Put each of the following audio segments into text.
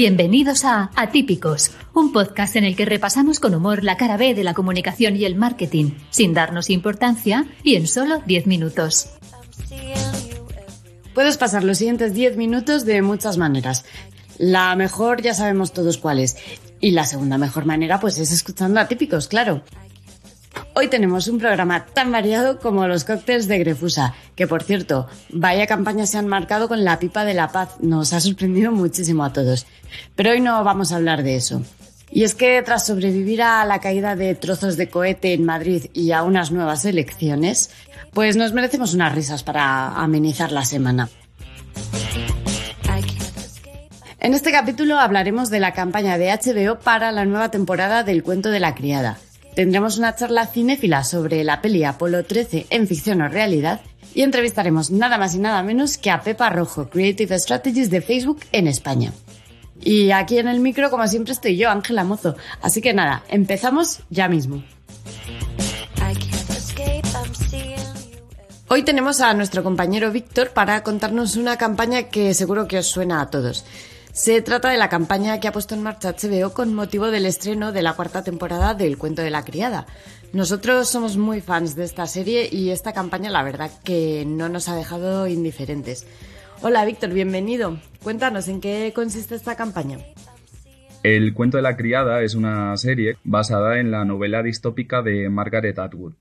Bienvenidos a Atípicos, un podcast en el que repasamos con humor la cara B de la comunicación y el marketing, sin darnos importancia y en solo 10 minutos. Puedes pasar los siguientes 10 minutos de muchas maneras. La mejor ya sabemos todos cuál es. Y la segunda mejor manera pues es escuchando Atípicos, claro. Hoy tenemos un programa tan variado como los cócteles de Grefusa, que por cierto, vaya campaña se han marcado con la pipa de la paz, nos ha sorprendido muchísimo a todos. Pero hoy no vamos a hablar de eso. Y es que tras sobrevivir a la caída de trozos de cohete en Madrid y a unas nuevas elecciones, pues nos merecemos unas risas para amenizar la semana. En este capítulo hablaremos de la campaña de HBO para la nueva temporada del Cuento de la Criada Tendremos una charla cinéfila sobre la peli Apolo 13 en ficción o realidad y entrevistaremos nada más y nada menos que a Pepa Rojo, Creative Strategies de Facebook en España. Y aquí en el micro, como siempre, estoy yo, Ángela Mozo. Así que nada, empezamos ya mismo. Hoy tenemos a nuestro compañero Víctor para contarnos una campaña que seguro que os suena a todos. Se trata de la campaña que ha puesto en marcha HBO con motivo del estreno de la cuarta temporada del Cuento de la Criada. Nosotros somos muy fans de esta serie y esta campaña la verdad que no nos ha dejado indiferentes. Hola Víctor, bienvenido. Cuéntanos en qué consiste esta campaña. El Cuento de la Criada es una serie basada en la novela distópica de Margaret Atwood.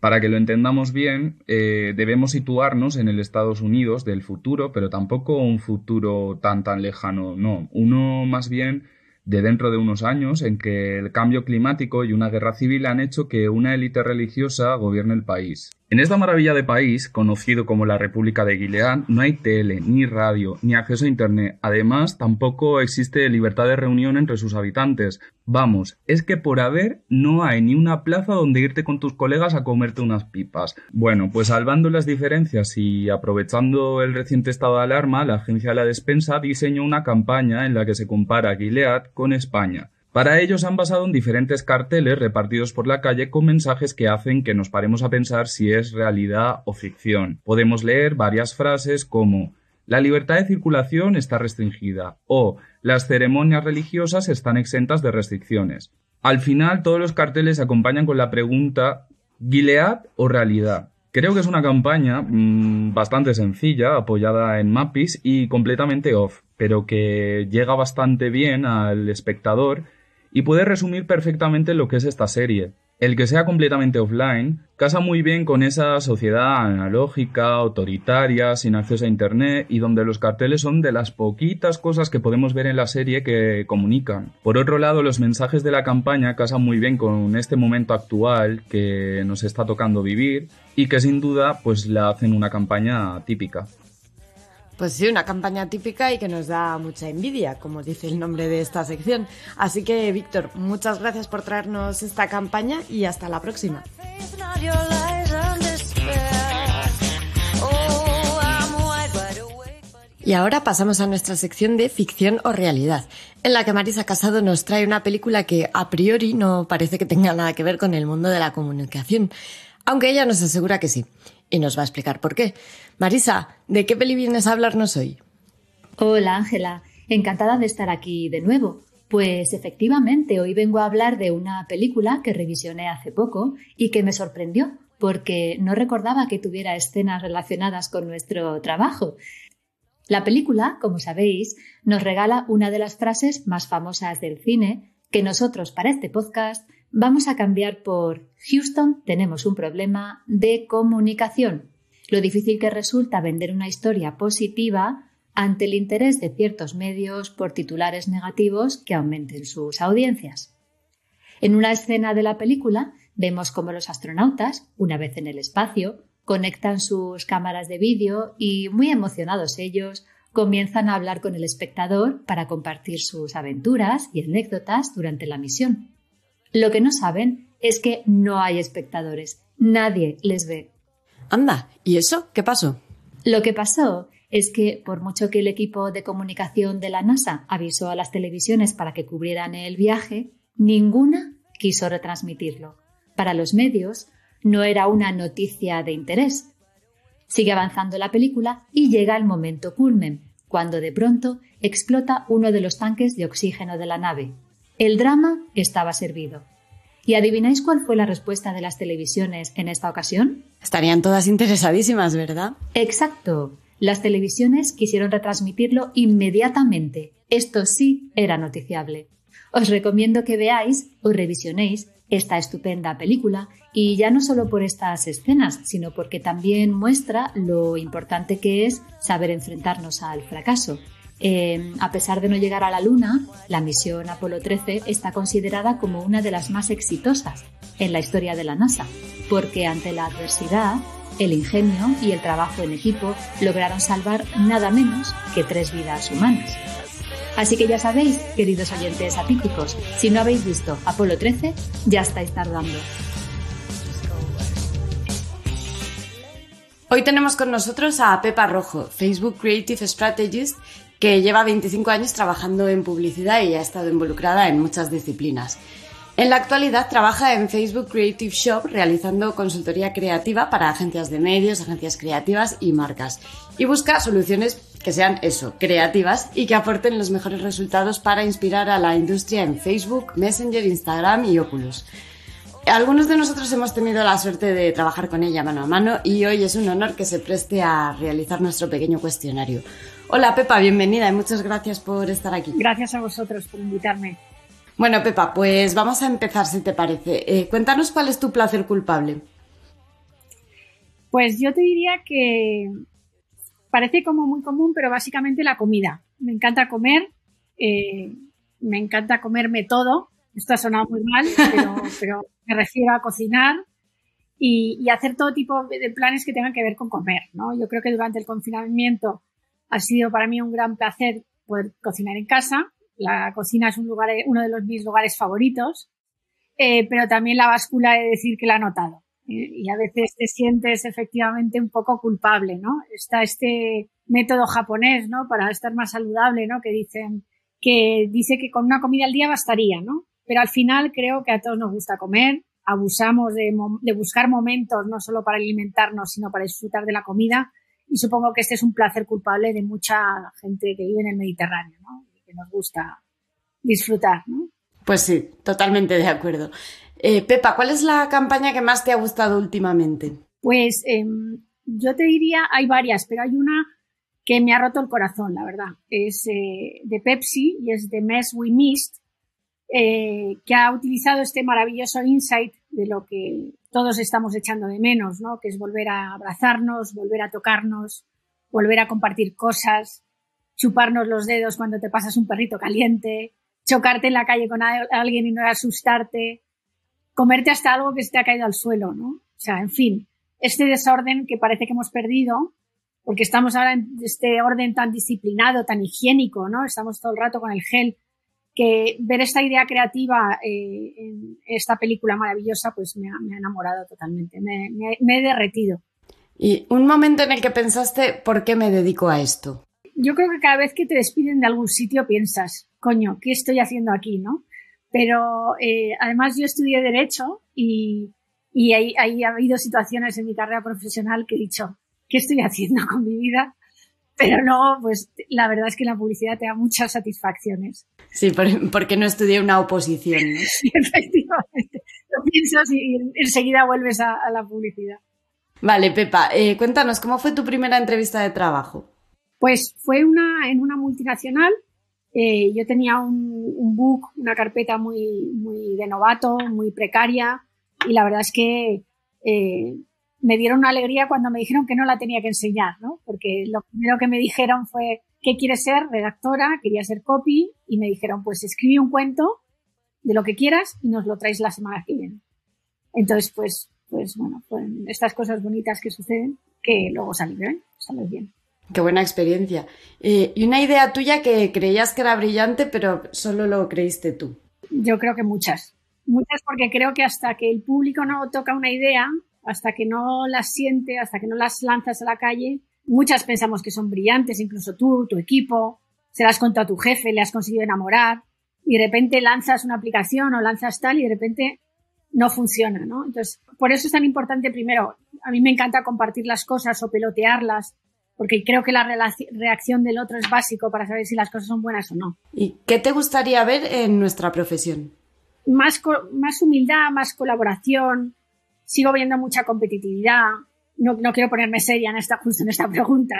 Para que lo entendamos bien, eh, debemos situarnos en el Estados Unidos del futuro, pero tampoco un futuro tan tan lejano, no, uno más bien de dentro de unos años en que el cambio climático y una guerra civil han hecho que una élite religiosa gobierne el país. En esta maravilla de país, conocido como la República de Gilead, no hay tele, ni radio, ni acceso a Internet. Además, tampoco existe libertad de reunión entre sus habitantes. Vamos, es que por haber no hay ni una plaza donde irte con tus colegas a comerte unas pipas. Bueno, pues salvando las diferencias y aprovechando el reciente estado de alarma, la Agencia de la Despensa diseñó una campaña en la que se compara Gilead con España. Para ello se han basado en diferentes carteles repartidos por la calle con mensajes que hacen que nos paremos a pensar si es realidad o ficción. Podemos leer varias frases como la libertad de circulación está restringida o las ceremonias religiosas están exentas de restricciones. Al final todos los carteles se acompañan con la pregunta ¿Gilead o realidad? Creo que es una campaña mmm, bastante sencilla, apoyada en Mapis y completamente off, pero que llega bastante bien al espectador y puede resumir perfectamente lo que es esta serie. El que sea completamente offline casa muy bien con esa sociedad analógica, autoritaria, sin acceso a Internet y donde los carteles son de las poquitas cosas que podemos ver en la serie que comunican. Por otro lado, los mensajes de la campaña casan muy bien con este momento actual que nos está tocando vivir y que sin duda pues la hacen una campaña típica. Pues sí, una campaña típica y que nos da mucha envidia, como dice el nombre de esta sección. Así que, Víctor, muchas gracias por traernos esta campaña y hasta la próxima. Y ahora pasamos a nuestra sección de ficción o realidad, en la que Marisa Casado nos trae una película que a priori no parece que tenga nada que ver con el mundo de la comunicación, aunque ella nos asegura que sí y nos va a explicar por qué. Marisa, ¿de qué peli vienes a hablarnos hoy? Hola Ángela, encantada de estar aquí de nuevo. Pues efectivamente, hoy vengo a hablar de una película que revisioné hace poco y que me sorprendió porque no recordaba que tuviera escenas relacionadas con nuestro trabajo. La película, como sabéis, nos regala una de las frases más famosas del cine que nosotros para este podcast vamos a cambiar por Houston, tenemos un problema de comunicación. Lo difícil que resulta vender una historia positiva ante el interés de ciertos medios por titulares negativos que aumenten sus audiencias. En una escena de la película vemos cómo los astronautas, una vez en el espacio, conectan sus cámaras de vídeo y, muy emocionados ellos, comienzan a hablar con el espectador para compartir sus aventuras y anécdotas durante la misión. Lo que no saben es que no hay espectadores, nadie les ve. Anda, ¿y eso qué pasó? Lo que pasó es que, por mucho que el equipo de comunicación de la NASA avisó a las televisiones para que cubrieran el viaje, ninguna quiso retransmitirlo. Para los medios no era una noticia de interés. Sigue avanzando la película y llega el momento culmen, cuando de pronto explota uno de los tanques de oxígeno de la nave. El drama estaba servido. ¿Y adivináis cuál fue la respuesta de las televisiones en esta ocasión? Estarían todas interesadísimas, ¿verdad? Exacto. Las televisiones quisieron retransmitirlo inmediatamente. Esto sí era noticiable. Os recomiendo que veáis o revisionéis esta estupenda película y ya no solo por estas escenas, sino porque también muestra lo importante que es saber enfrentarnos al fracaso. Eh, a pesar de no llegar a la Luna, la misión Apolo 13 está considerada como una de las más exitosas en la historia de la NASA, porque ante la adversidad, el ingenio y el trabajo en equipo lograron salvar nada menos que tres vidas humanas. Así que ya sabéis, queridos oyentes atípicos, si no habéis visto Apolo 13, ya estáis tardando. Hoy tenemos con nosotros a Pepa Rojo, Facebook Creative Strategist, que lleva 25 años trabajando en publicidad y ha estado involucrada en muchas disciplinas. En la actualidad trabaja en Facebook Creative Shop realizando consultoría creativa para agencias de medios, agencias creativas y marcas. Y busca soluciones que sean eso, creativas y que aporten los mejores resultados para inspirar a la industria en Facebook, Messenger, Instagram y Oculus. Algunos de nosotros hemos tenido la suerte de trabajar con ella mano a mano y hoy es un honor que se preste a realizar nuestro pequeño cuestionario. Hola Pepa, bienvenida y muchas gracias por estar aquí. Gracias a vosotros por invitarme. Bueno, Pepa, pues vamos a empezar si te parece. Eh, cuéntanos cuál es tu placer culpable. Pues yo te diría que parece como muy común, pero básicamente la comida. Me encanta comer, eh, me encanta comerme todo. Esto ha sonado muy mal, pero, me refiero a cocinar y, hacer todo tipo de planes que tengan que ver con comer. ¿no? Yo creo que durante el confinamiento ha sido para mí un gran placer poder cocinar en casa. La cocina es un lugar, uno de los mis lugares favoritos, eh, pero también la báscula de decir que la he notado y a veces te sientes efectivamente un poco culpable, ¿no? Está este método japonés, ¿no? Para estar más saludable, ¿no? Que dicen, que dice que con una comida al día bastaría, ¿no? Pero al final creo que a todos nos gusta comer, abusamos de, de buscar momentos no solo para alimentarnos, sino para disfrutar de la comida. Y supongo que este es un placer culpable de mucha gente que vive en el Mediterráneo, ¿no? Que nos gusta disfrutar, ¿no? Pues sí, totalmente de acuerdo. Eh, Pepa, ¿cuál es la campaña que más te ha gustado últimamente? Pues em, yo te diría, hay varias, pero hay una que me ha roto el corazón, la verdad. Es eh, de Pepsi y es de Mess We Missed, eh, que ha utilizado este maravilloso insight de lo que todos estamos echando de menos, ¿no? Que es volver a abrazarnos, volver a tocarnos, volver a compartir cosas, chuparnos los dedos cuando te pasas un perrito caliente, chocarte en la calle con alguien y no asustarte, comerte hasta algo que se te ha caído al suelo, ¿no? O sea, en fin, este desorden que parece que hemos perdido, porque estamos ahora en este orden tan disciplinado, tan higiénico, ¿no? Estamos todo el rato con el gel, que ver esta idea creativa eh, en esta película maravillosa, pues me ha, enamorado totalmente, me, me he derretido. ¿Y un momento en el que pensaste, ¿por qué me dedico a esto? Yo creo que cada vez que te despiden de algún sitio piensas, coño, ¿qué estoy haciendo aquí, no? Pero eh, además yo estudié Derecho y, y ahí, ha habido situaciones en mi carrera profesional que he dicho, ¿qué estoy haciendo con mi vida? Pero no, pues la verdad es que la publicidad te da muchas satisfacciones. Sí, porque no estudié una oposición. Sí, efectivamente. Lo piensas y enseguida vuelves a, la publicidad. Vale, Pepa, eh, cuéntanos, ¿cómo fue tu primera entrevista de trabajo? Pues fue una, en una multinacional eh, yo tenía un, book, una carpeta muy, muy de novato, muy precaria y la verdad es que eh, me dieron una alegría cuando me dijeron que no la tenía que enseñar, ¿no? Porque lo primero que me dijeron fue, ¿qué quieres ser? Redactora, quería ser copy y me dijeron, pues escribe un cuento de lo que quieras y nos lo traes la semana que viene. Entonces, pues, pues bueno, pues estas cosas bonitas que suceden que luego salen bien, salen bien. Qué buena experiencia. Eh, y una idea tuya que creías que era brillante, pero solo lo creíste tú. Yo creo que muchas. Muchas porque creo que hasta que el público no toca una idea, hasta que no las siente, hasta que no las lanzas a la calle, muchas pensamos que son brillantes, incluso tú, tu equipo, se las contado a tu jefe, le has conseguido enamorar, y de repente lanzas una aplicación o lanzas tal y de repente no funciona, ¿no? Entonces, por eso es tan importante primero, a mí me encanta compartir las cosas o pelotearlas porque creo que la reacción del otro es básico para saber si las cosas son buenas o no. ¿Y qué te gustaría ver en nuestra profesión? Más, más humildad, más colaboración. Sigo viendo mucha competitividad. No, no quiero ponerme seria en esta, justo en esta pregunta,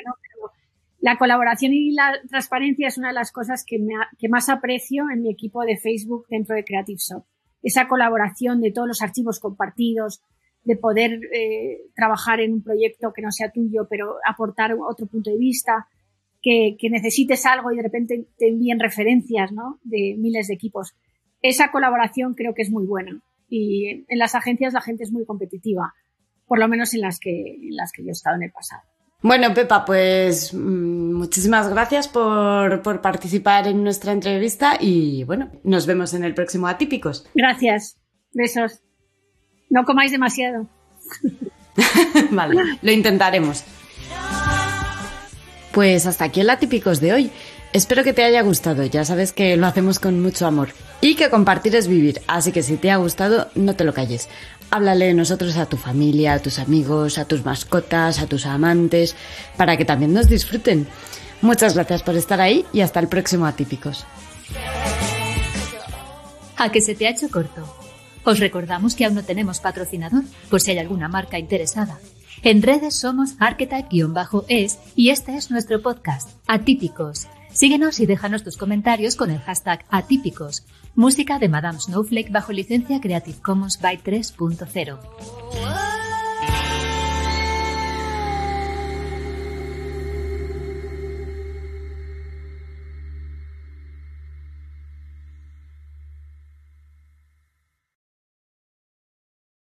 la colaboración y la transparencia es una de las cosas que, que más aprecio en mi equipo de Facebook dentro de Creative Shop. Esa colaboración de todos los archivos compartidos, de poder eh, trabajar en un proyecto que no sea tuyo, pero aportar otro punto de vista, que, que, necesites algo y de repente te envíen referencias ¿no? de miles de equipos. Esa colaboración creo que es muy buena. Y en las agencias la gente es muy competitiva, por lo menos en las que, en las que yo he estado en el pasado. Bueno, Pepa, pues mm, muchísimas gracias por, por participar en nuestra entrevista y bueno, nos vemos en el próximo Atípicos. Gracias. Besos. No comáis demasiado. vale, lo intentaremos. Pues hasta aquí el Atípicos de hoy. Espero que te haya gustado, ya sabes que lo hacemos con mucho amor y que compartir es vivir, así que si te ha gustado, no te lo calles. Háblale de nosotros a tu familia, a tus amigos, a tus mascotas, a tus amantes, para que también nos disfruten. Muchas gracias por estar ahí y hasta el próximo Atípicos. A que se te ha hecho corto. Os recordamos que aún no tenemos patrocinador, por si hay alguna marca interesada. En redes somos archetype-es y este es nuestro podcast, Atípicos. Síguenos y déjanos tus comentarios con el hashtag Atípicos. Música de Madame Snowflake bajo licencia Creative Commons by 3.0.